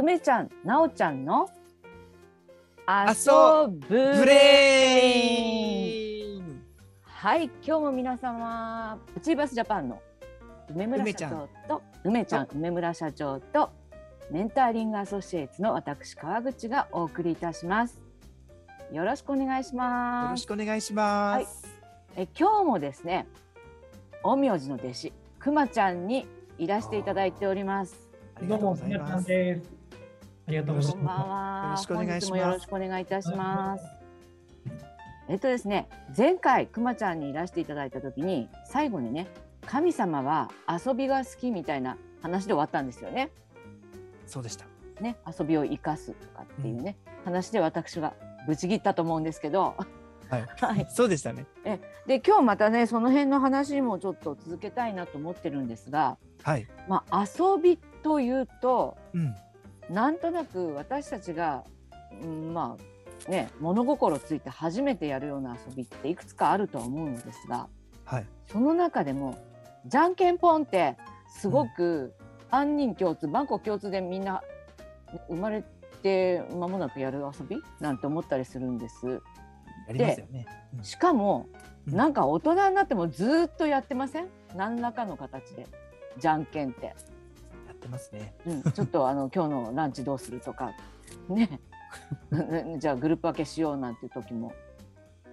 梅ちゃん、なおちゃんの遊ぶブレインはい、今日も皆様、プチバスジャパンの梅村社梅ちゃん長と梅ちゃん、梅村社長とメンターリングアソシエイツの私川口がお送りいたします。よろしくお願いしよます。ろしくお願いします。え今日もですね、陰陽師の弟子くまちゃんにいらしていただいております。ありどうも、がとうござい皆さんます。ありがとうござこんばんいまは。よろしくお願いしますよろしくお願いいたします。えっとですね、前回くまちゃんにいらしていただいた時に最後にね、神様は遊びが好きみたいな話で終わったんですよね。そうでした。ね、遊びを生かすとかっていうね、話で私がぶち切ったと思うんですけど、はい。はい。そうでしたね。で今日またねその辺の話もちょっと続けたいなと思ってるんですが、はい。まあ遊びというとうん。なんとなく私たちが、うん、まあね物心ついて初めてやるような遊びっていくつかあるとは思うのですがはい。その中でもじゃんけんぽんってすごく万人共通万国共通でみんな生まれて間もなくやる遊び？なんて思ったりするんです。やりますよね。うんしかもうんなんか大人になってもずっとやってません？何らかの形でじゃんけんって。やってますね。うん、ちょっとあの今日のランチどうするとかね じゃあグループ分けしようなんていう時も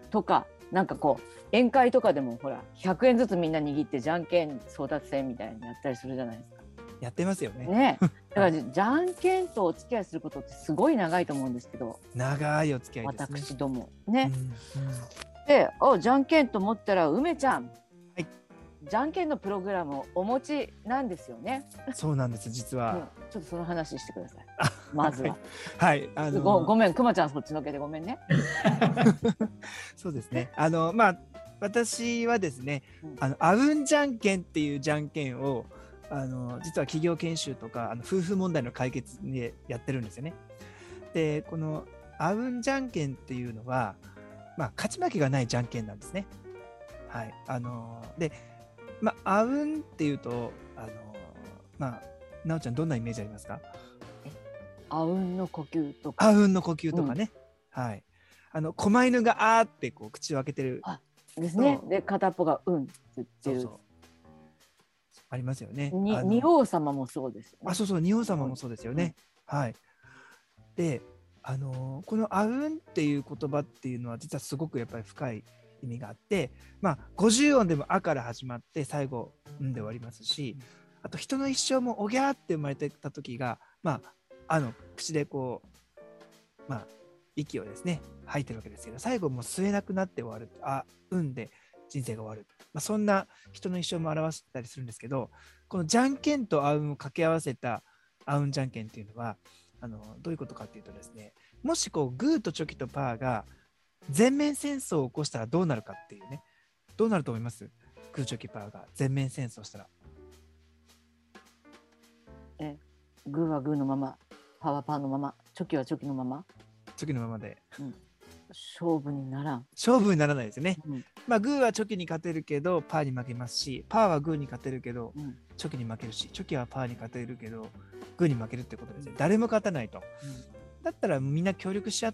とかなんかこう宴会とかでもほら100円ずつみんな握ってじゃんけん争奪戦みたいにやったりするじゃないですか。やってますよね。ねだからじゃんけんとお付き合いすることってすごい長いと思うんですけど長いお付き合いね。私どもうんね。うんでおじゃんけんと思ったら梅ちゃん、はいじゃんけんのプログラムをお持ちなんですよね。そうなんです。実うんは。ちょっとその話してください。あ まずは。はい。あのごごめん、くまちゃんそっちのけでごめんね。そうですね。あの、まあ、私はですねうん、あの、あうんじゃんけんっていうじゃんけんを、あの、実は企業研修とか、あの夫婦問題の解決でやってるんですよね。で、この、あうんじゃんけんっていうのは、まあ、勝ち負けがないじゃんけんなんですね。はい。あの、で、まあ、あうんっていうと、あの、まあ、なおちゃん、どんなイメージありますか？あうんの呼吸とか。あうんの呼吸とかね。はい。あの、狛犬があーってこう口を開けてるですねそ。で、片っぽがうんって言ってる。そうそう。ありますよね。に仁王様もそうですよね。あ、そうそう、仁王様もそうですよね。はい。で、あのーこのあうんっていう言葉っていうのは実はすごくやっぱり深い意味があって、まあ、50音でもあから始まって最後、うんで終わりますし、あと人の一生もおぎゃって生まれてた時が、まあ、あの、口でこう、まあ、息をですね、吐いてるわけですけど、最後もう吸えなくなって終わる。あ、うんで人生が終わる。まあ、そんな人の一生も表したりするんですけど、このじゃんけんとあうんを掛け合わせたあうんじゃんけんっていうのは、あのどういうことかっていうとですね、もしこうグーとチョキとパーが全面戦争を起こしたらどうなるかっていうね、どうなると思います？グーチョキパーが全面戦争したら。グーはグーのまま、パーはパーのまま、チョキはチョキのまま、チョキのままで。勝負にならん。勝負にならないですよね。うんまあグーはチョキに勝てるけどパーに負けますし、パーはグーに勝てるけどうんチョキに負けるし、チョキはパーに勝てるけどグーに負けるってことですね。誰も勝たないと。だったらみんな協力し合っ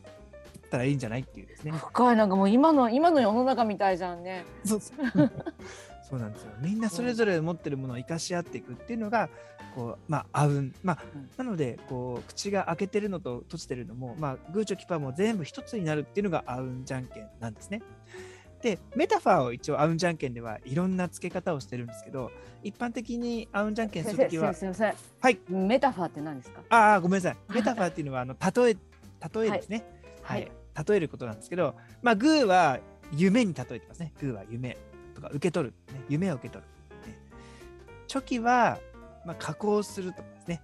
たらいいんじゃないっていうですね。深いなんかもう今の今の世の中みたいじゃんね。そうそう そうなんですよ。みんなそれぞれ持ってるものを生かし合っていくっていうのが、こう、まあ、あうん。まあ、うんなので、こう、口が開けてるのと閉じてるのも、まあ、グーチョキパーも全部一つになるっていうのがあうんじゃんけんなんですね。で、メタファーを一応あうんじゃんけんではいろんな付け方をしてるんですけど、一般的にあうんじゃんけんするときは、すいません。はい。メタファーって何ですか？ああ、ごめんなさい。メタファーっていうのは、あの、例え、例えですね。ははいい。例えることなんですけど、まあ、グーは夢に例えてますね。グーは夢とか受け取る、ね。夢を受け取る。ね、チョキは、まあ、加工するとかですね。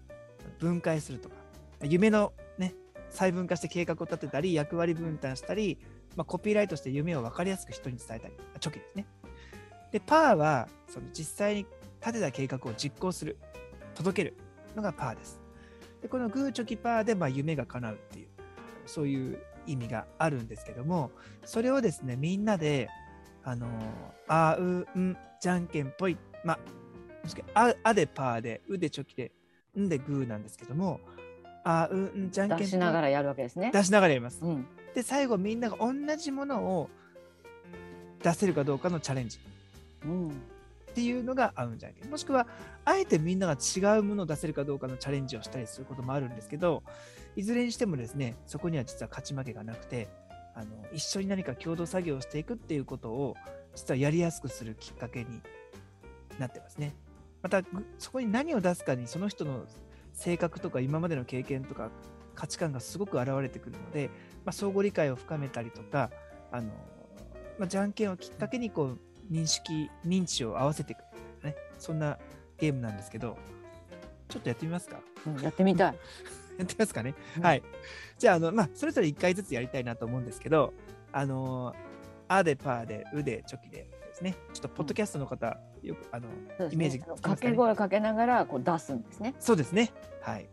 分解するとか。夢のね、細分化して計画を立てたり、役割分担したり、まあ、コピーライトして夢を分かりやすく人に伝えたり。チョキですね。で、パーは、その実際に立てた計画を実行する。届けるのがパーです。で、このグーチョキパーで、まあ、夢が叶うっていう、そういう意味があるんですけども、それをですね、みんなで、あのーあうん、じゃんけんぽい、まあ、ああでパーで、うでチョキで、んでグーなんですけども、あうんじゃんけん出しながらやるわけですね。出しながらやります。うん。で最後みんなが同じものを出せるかどうかのチャレンジうん。っていうのが合うんじゃんけんもしくはあえてみんなが違うものを出せるかどうかのチャレンジをしたりすることもあるんですけどいずれにしてもですねそこには実は勝ち負けがなくてあの一緒に何か共同作業をしていくっていうことを実はやりやすくするきっかけになってますね。またぐそこに何を出すかにその人の性格とか今までの経験とか価値観がすごく現れてくるので、まあ、相互理解を深めたりとかあの、まあ、じゃんけんをきっかけにこう認識認知を合わせていく、ね、そんなゲームなんですけどちょっとやってみますか？うんやってみたい。やってみますかね、うんはいじゃああの、まあ、それぞれ1回ずつやりたいなと思うんですけどあのあでパーでうでチョキでですねちょっとポッドキャストの方、よくあのねイメージね掛け声かけながらこう出すんですね。そうですねはい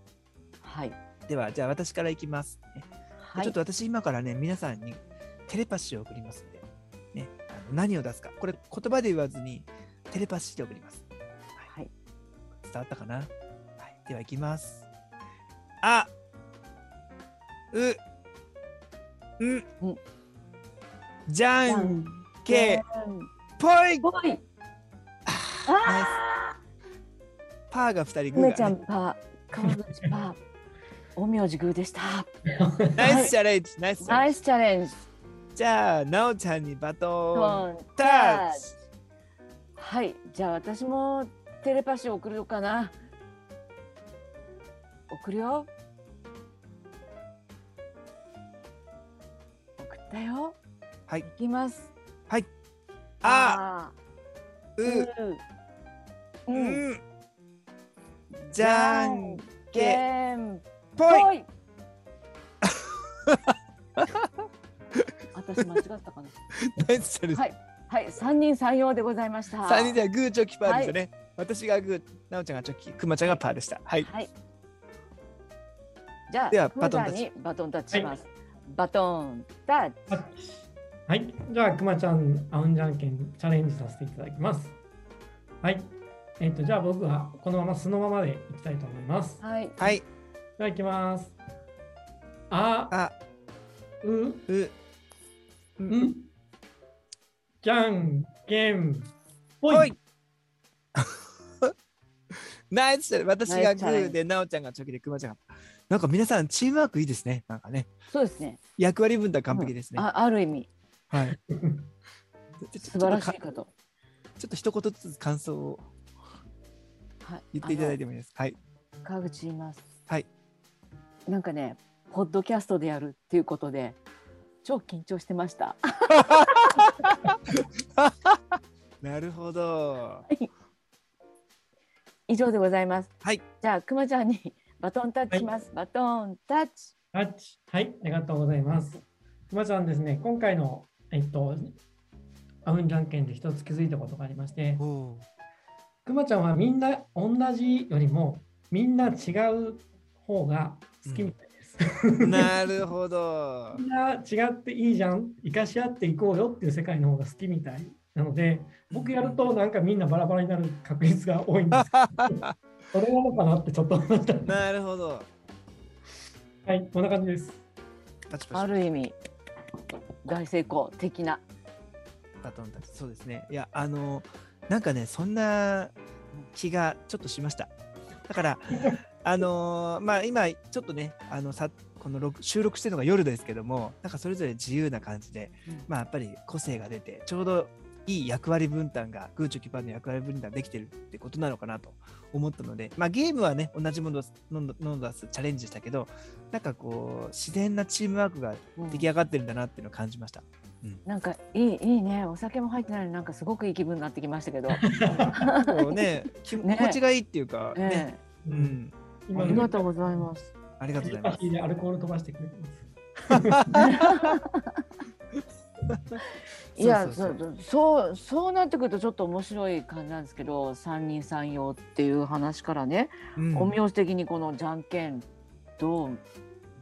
はい。ではじゃあ私からいきます、ねはい。ちょっと私今からね、皆さんにテレパシーを送りますんで、ね、あの何を出すか。これ言葉で言わずにテレパシーで送ります。はい。伝わったかなはい。では行きます。あ、う、ん、うんじゃんけん、ぽいぽい。あパーが2人あ。グーが、梅ちゃんね。パー、川口パー、陰陽師グーでした。ナイスチャレンジ、ナイス。ナイスチャレンジ。じゃあ、なおちゃんにバトンタタッチッチ。はい、じゃあ私もテレパシー送るかな。送るよ。送ったよ。はいいきます。あ、う、う、う、うん、うん。じゃんけけん、ぽい。私間違ったかな。はい、はい、三人三様でございました。三人ではグーチョキパーですよね。私がグー、なおちゃんがチョキ、くまちゃんがパーでした。はい。はい。じゃあ、ではバトンタッチにバトンタッチします。バトンタッチ。はい。じゃあ、くまちゃん、あうんじゃんけんチャレンジさせていただきます。はい。えっ、と、じゃあ僕はこのまま素のままでいきたいと思います。はい。はい。じゃあ、いきます。あ、あ、う、う、ん、じゃんけん、ぽい。ナイス。私がグーで、なおちゃんがチョキで、くまちゃんが。なんか皆さん、チームワークいいですね。なんかね。そうですね。役割分担完璧ですね。あ、ある意味はい。素晴らしいかと。ちょっと一言ずつ感想をはい。言っていただいて。てもいいですか。はい。川口言います。はい。なんかね、ポッドキャストでやるっていうことで。超緊張してました。なるほど。以上でございます。はい。じゃあ、くまちゃんにバトンタッチします。バトンタッチ。タッチ。はい、ありがとうございます。くまちゃんですね、今回の、えっと、あうんじゃんけんで一つ気づいたことがありまして、くまちゃんはみんな同じよりも、みんな違う方が好きみたいです。なるほど み。んな違っていいじゃん、生かし合っていこうよっていう世界の方が好きみたいなので、僕やるとなんかみんなバラバラになる確率が多いんですけど、それなのかなってちょっと思いました。なるほど。はい、こんな感じです。あパチパチ。る意味。大成功的な。バトンタッチ。そうですね。いや、あの、なんかね、そんな気がちょっとしました。だから、あのーまあ、今、ちょっとね、あのさこの録収録してるのが夜ですけども、なんかそれぞれ自由な感じで、うんまあ、やっぱり個性が出て、ちょうどいい役割分担が、グーチョキパーの役割分担できてるってことなのかなと思ったので、まあ、ゲームはね、同じものを飲ん飲んだチャレンジしたけど、なんかこう、自然なチームワークがうん出来上がってるんだなっていうのを感じました。なんかいいいいね。お酒も入ってないのになんかすごくいい気分になってきましたけど。こうね、気ね心地がいいっていうか、ね、えうん、ありがとうございます。ありがとうテございます。アルコール飛ばしてくれてます。いやそそうそうなってくるとちょっと面白い感じなんですけど三人三様っていう話からね、うん陰陽師的にこのじゃんけんどう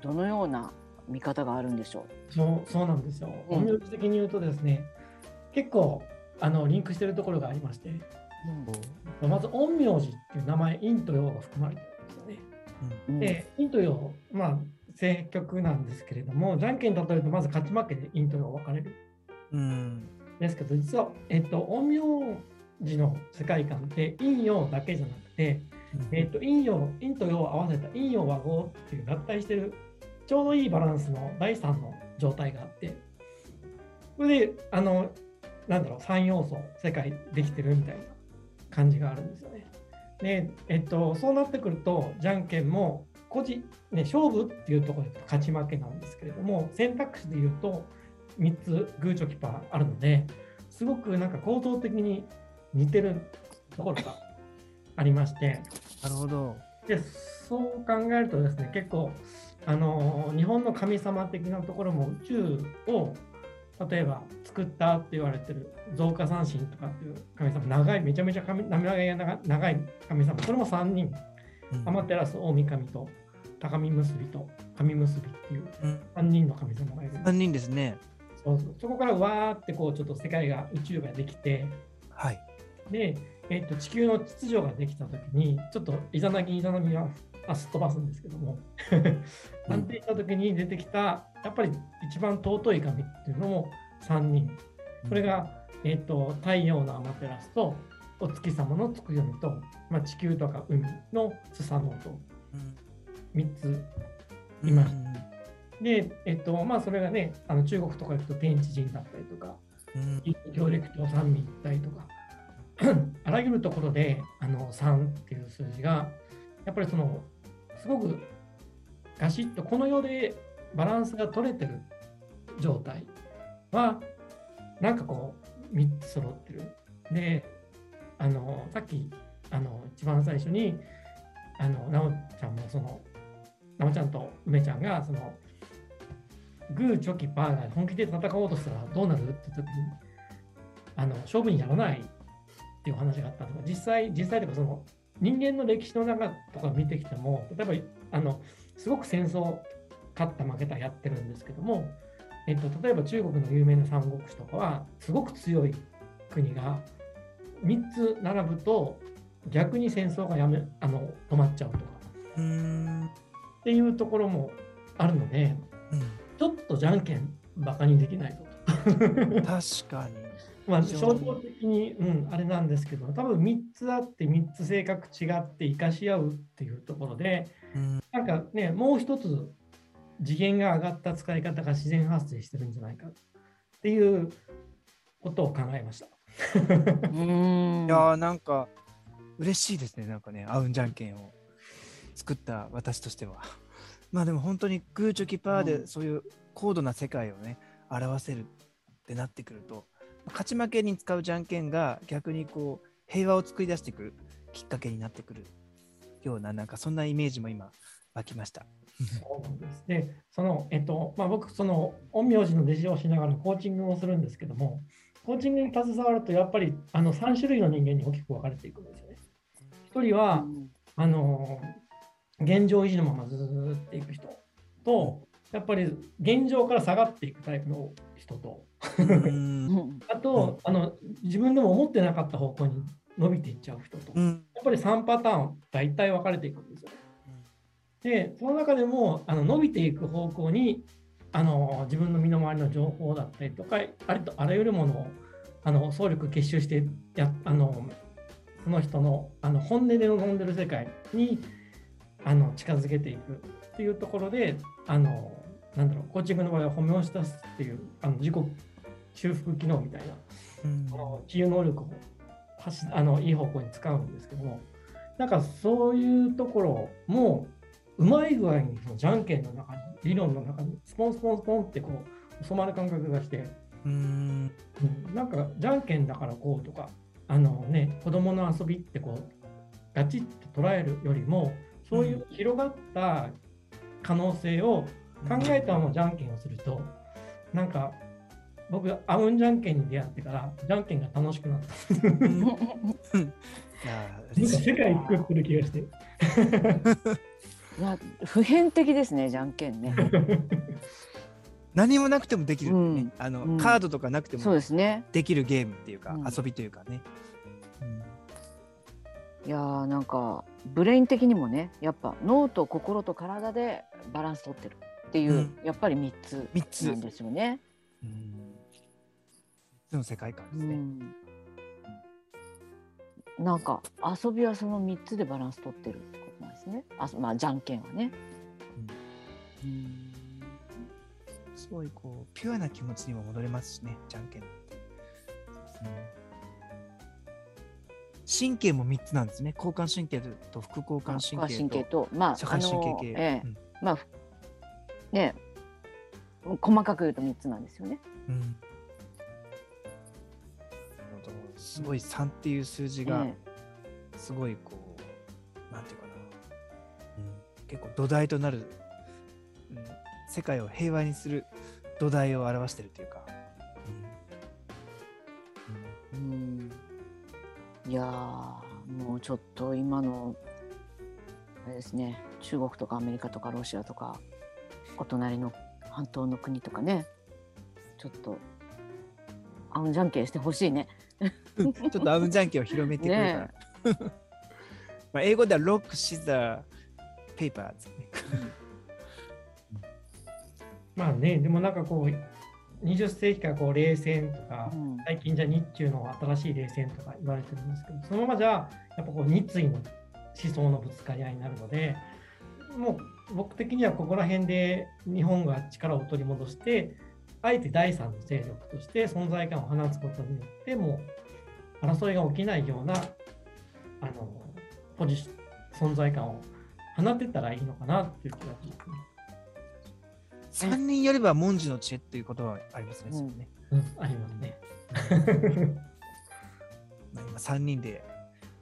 どのような見方があるんでしょそうそうなんですよ。うん音楽的に言うとですね、結構あのリンクしてるところがありまして、う。まず陰陽師っていう名前、陰と陽が含まれてるんですよね。うんで、陰と陽、まあ、正局なんですけれども、じゃんけんに例えると、まず勝ち負けで陰と陽分かれる。うん。んですけど、実は、えっと、陰陽師の世界観って陰陽だけじゃなくて、えっと、陰陽、陰と陽を合わせた陰陽和合っていう合体してる、ちょうどいいバランスの第三の状態があって、それで、あの、なんだろう、三要素、世界できてるみたいな感じがあるんですよね。で、えっと、そうなってくると、じゃんけんも、個人、ね、勝負っていうところで勝ち負けなんですけれども、選択肢で言うと、3つグーチョキパーあるので、すごくなんか構造的に似てるところがありまして、なるほど。でそう考えるとですね結構あの日本の神様的なところも宇宙を例えば作ったって言われてる増加三神とかっていう神様長いめちゃめちゃ神長い長長い神様それも3人うんアマテラス大神と高見結びと神結びっていううん。3人の神様がいるんです。三人ですね。そうそう。そこからわーってこうちょっと世界が宇宙ができてはい。で、えっと地球の秩序ができたときに、ちょっとイザナギイザナミはあすっ飛ばすんですけども、安定したときに出てきた、やっぱり一番尊い神っていうのも3人。それが、えっと太陽のアマテラスと、お月様のつくよみと、まあ、地球とか海のスサノオと。うん3つ。うんいましで、えっとまあ、それがね、あの中国とか行くと天地人だったりとか、うん協力と三位一体とか あらゆるところであの3っていう数字がやっぱりそのすごくガシッとこの世でバランスが取れてる状態はなんかこう3つ揃ってる。であのさっきあの一番最初にあのなおちゃんもそのなおちゃんと梅ちゃんがそのグーチョキパーが本気で戦おうとしたらどうなるって時にあの勝負にならないっていう話があったのが実際実際というかその人間の歴史の中とか見てきても例えばあのすごく戦争勝った負けたやってるんですけども、えっと、例えば中国の有名な三国志とかはすごく強い国が3つ並ぶと逆に戦争がやめあの止まっちゃうとか。っていうところもあるのでちょっとじゃんけんバカにできないぞと。うん確かに。まあ、象徴的に、うん、あれなんですけど、多分3つあって、3つ性格違って生かし合うっていうところで、うんなんかね、もう一つ次元が上がった使い方が自然発生してるんじゃないかっていうことを考えました。うんいやーなんか嬉しいですねなんかねあうんじゃんけんを作った私としては まあでも本当にグーチョキパーうんでそういう高度な世界をね表せるってなってくると勝ち負けに使うじゃんけんが逆にこう平和を作り出していくきっかけになってくるようななんかそんなイメージも今湧きました。そうなんですで、その、えっと、まあ、僕、その、陰陽師の弟子をしながらコーチングもするんですけども、コーチングに携わると、やっぱり、あの、3種類の人間に大きく分かれていくんですよね。一人は、あの現状維持のままずーっといく人。と、やっぱり現状から下がっていくタイプの人と、あと、あの自分でも思ってなかった方向に伸びていっちゃう人と、やっうんぱり3パターン、大体分かれていくんですよ。で、その中でもあの伸びていく方向にあの自分の身の回りの情報だったりとか、ありとあらゆるものをあの総力結集してやあのその人のあの本音で望んでる世界にあの近づけていくっていうところで、あのなんだろう、コーチングの場合はホメオスタスっていうあの自己修復機能みたいなうん。あの治癒能力をあのいい方向に使うんですけども、なんかそういうところもうまい具合にそのじゃんけんの中に、理論の中にスポンスポンスポンってこう染まる感覚がして、うん。うん。なんかじゃんけんだからこうとか、あのね、子供の遊びってこう、ガチッと捉えるよりも、そういう広がった可能性を考えたままじゃんけんをすると、なんか僕、あうんじゃんけんに出会ってから、じゃんけんが楽しくなった。世界作ってる気がして。いや普遍的ですねじゃんけんね。何もなくてもできる、ねうんあのうんカードとかなくてそうもですね。できるゲームっていうか、うん遊びというかね。うんいやーなんかブレイン的にもねやっぱ脳と心と体でバランス取ってるっていう、うんやっぱり3つ三つなんですよね。うん。その世界観でうすね。ん、なんか遊びはその3つでバランス取ってるってことなんですね。あまあじゃんけんはね。うんすごいこうピュアな気持ちにも戻れますしね、じゃんけんって。うん神経も3つなんですね。交感神経と副交感神副神経経ととまあ社会神経系。ええ。うん。まあふね細かく言うと3つなんですよね。うん。なるほど。すごい3っていう数字がえ。すごいこう、なんていうかな、うん、結構土台となる、うん、世界を平和にする土台を表してるというか、いやーもうちょっと今のあれですね中国とかアメリカとかロシアとかお隣の半島の国とかねちょっとあんじゃんけんしてほしいね。う んちょっとアウンジャンケンを広めてくれねたら。まあ英語ではロック、シザー、ペーパーですね。まあね、でもなんかこう、20世紀からこう冷戦とかう、ん最近じゃ日中の新しい冷戦とか言われてるんですけど、そのままじゃやっぱこう日意の思想のぶつかり合いになるので、もう僕的にはここら辺で日本が力を取り戻して、あえて第三の勢力として存在感を放つことによって、もう争いが起きないようなあのポジシ存在感を放ってたらいいのかなっていう気がしますね。3人やれば文字の知恵っていうことはありますね。うんありますね。まあ、今3人で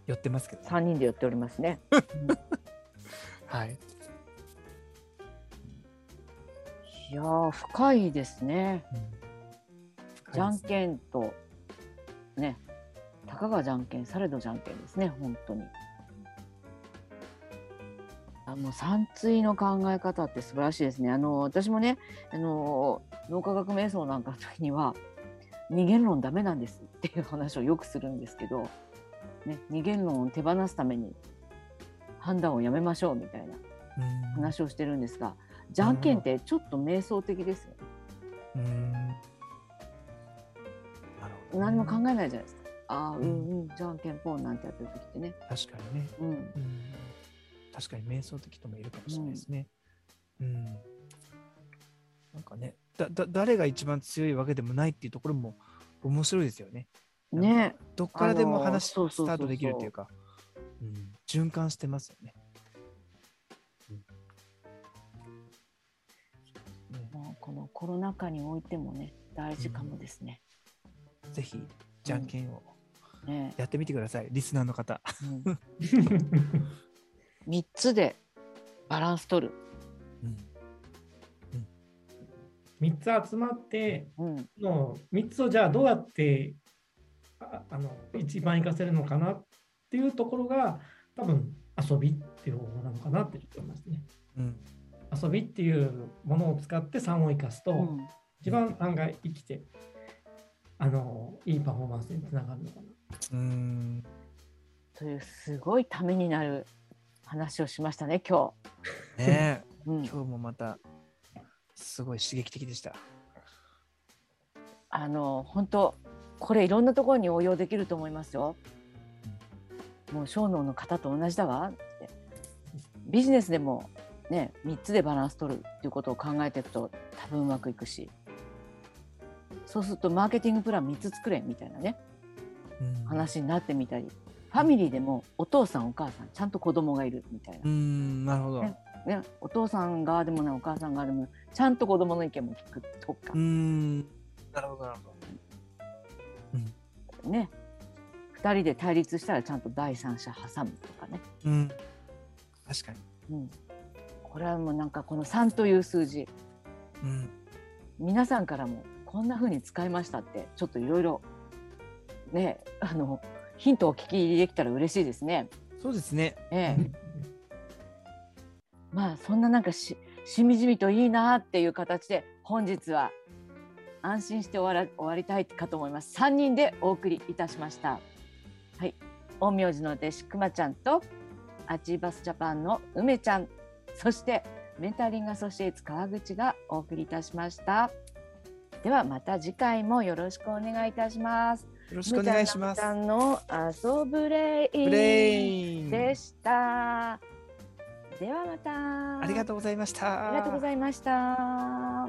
寄ってますけど、3人でやっておりますね。はい。いやー深いですね。うんじゃんけんとねたかがじゃんけんされどじゃんけんですね本当に。あの三対の考え方って素晴らしいですね。あの私もねあの脳科学瞑想なんかの時には二元論ダメなんですっていう話をよくするんですけど、ね、二元論を手放すために判断をやめましょうみたいなうん話をしてるんですが、じゃんけんってちょっと瞑想的ですよね。うんなるほどね何も考えないじゃないですか。ああ、うんうん、じゃんけんぽんなんてやってる時ってね。確かにね。うん、うん確かに瞑想的とも言えるかもしれないですね。うん。なんかねだだ、誰が一番強いわけでもないっていうところも面白いですよね。ねどっからでもあのー話スタートできるっていうか、うん、循環してますよね。うんねもうこのコロナ禍においてもね、大事かもですね。ぜひ、じゃんけんをねやってみてください、リスナーの方。うん、3つでバランス取る。うん3つ集まって、うん、の3つをじゃあどうやってああの一番活かせるのかなっていうところが多分遊びっていう方法なのかなって思いますね。うん遊びっていうものを使って3を生かすと、うん、一番案外生きてあのいいパフォーマンスにつながるのかな。うんというすごいためになる話をしましたね、今日。うん、今日もまたすごい刺激的でした。あの本当これいろんなところに応用できると思いますよ。もう小脳の方と同じだわ。ってビジネスでもね3つでバランス取るっていうことを考えていくと多分うまくいくし。そうするとマーケティングプラン3つ作れみたいなね。うん。話になってみたりファミリーでもお父さんお母さんちゃんと子供がいるみたいな。う、ん、なるほど。ねね、お父さん側でもないお母さん側でもちゃんと子供の意見も聞くとか。う、ん、なるほど、なるほど。ね。2人で対立したらちゃんと第三者挟むとかね、うん、確かに。うん、これはもうなんかこの3という数字。うん、皆さんからもこんな風に使いましたってちょっといろいろねあのヒントをお聞きできたら嬉しいですね。そうですね。ええ、まあそんななんかししみじみといいなっていう形で本日は安心して終わら終わりたいかと思います。3人でお送りいたしました。はい、陰陽師の弟子くまちゃんとアチーバスジャパンの梅ちゃんそしてメンタリングアソシエイツ川口がお送りいたしましたではまた次回もよろしくお願いいたしますよろしくお願いします。の遊ぶレイブレインでしたではまたありがとうございました。ありがとうございました。